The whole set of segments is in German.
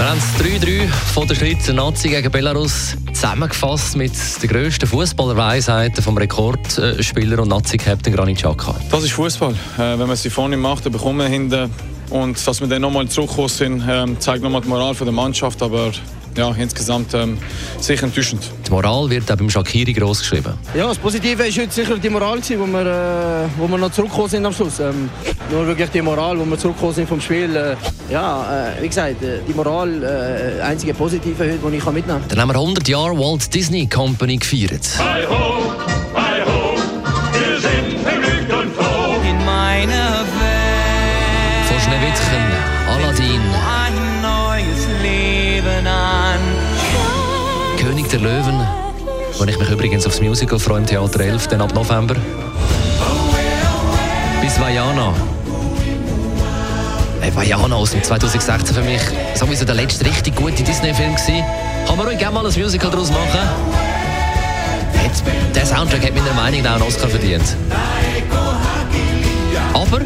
Wir haben das 3-3 von der Schweizer Nazi gegen Belarus zusammengefasst mit den grössten Fußballerweisheiten vom Rekordspieler und Nazi-Captain Granit Xhaka. Das ist Fußball. Äh, wenn man sie vorne macht, dann bekommt man hinten. Und dass wir dann nochmal zurückgekommen sind, ähm, zeigt nochmal die Moral der Mannschaft. Aber ja, insgesamt ähm, sicher enttäuschend. Die Moral wird auch beim Shakiri gross geschrieben. Ja, das Positive war heute sicher die Moral, gewesen, wo wir, äh, wo wir noch zurückgekommen sind am Schluss. Ähm, nur wirklich die Moral, wo wir zurückgekommen sind vom Spiel. Äh, ja, äh, wie gesagt, äh, die Moral, äh, einzige Positive heute, die ich kann mitnehmen kann. Dann haben wir 100 Jahre Walt Disney Company gefeiert. Hi ho, hi ho, wir sind vergnügt und froh. in meiner Welt Von Schneewittchen, Aladdin, König der Löwen, wo ich mich übrigens aufs Musical freue im Theater 11, dann ab November. Bis Vajana. Hey, Vajana aus dem 2016 für mich sowieso der letzte richtig gute Disney-Film gewesen. Kann man ruhig gerne mal ein Musical daraus machen? Der Soundtrack hat meiner Meinung nach einen Oscar verdient. Aber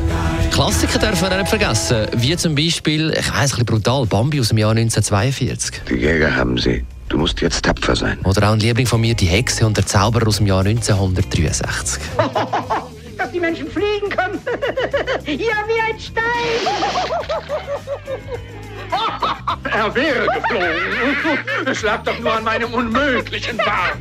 Klassiker dürfen wir nicht vergessen, wie zum Beispiel, ich weiss, ein bisschen brutal, Bambi aus dem Jahr 1942. Die Jäger haben sie. Du musst jetzt tapfer sein. Oder auch ein Liebling von mir, Die Hexe und der Zauberer aus dem Jahr 1963. dass die Menschen fliegen können. ja, wie ein Stein. Er wäre geflogen. Es lag doch nur an meinem unmöglichen Bart.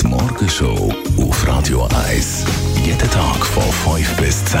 Die Morgenshow auf Radio 1. Jeden Tag von 5 bis 10.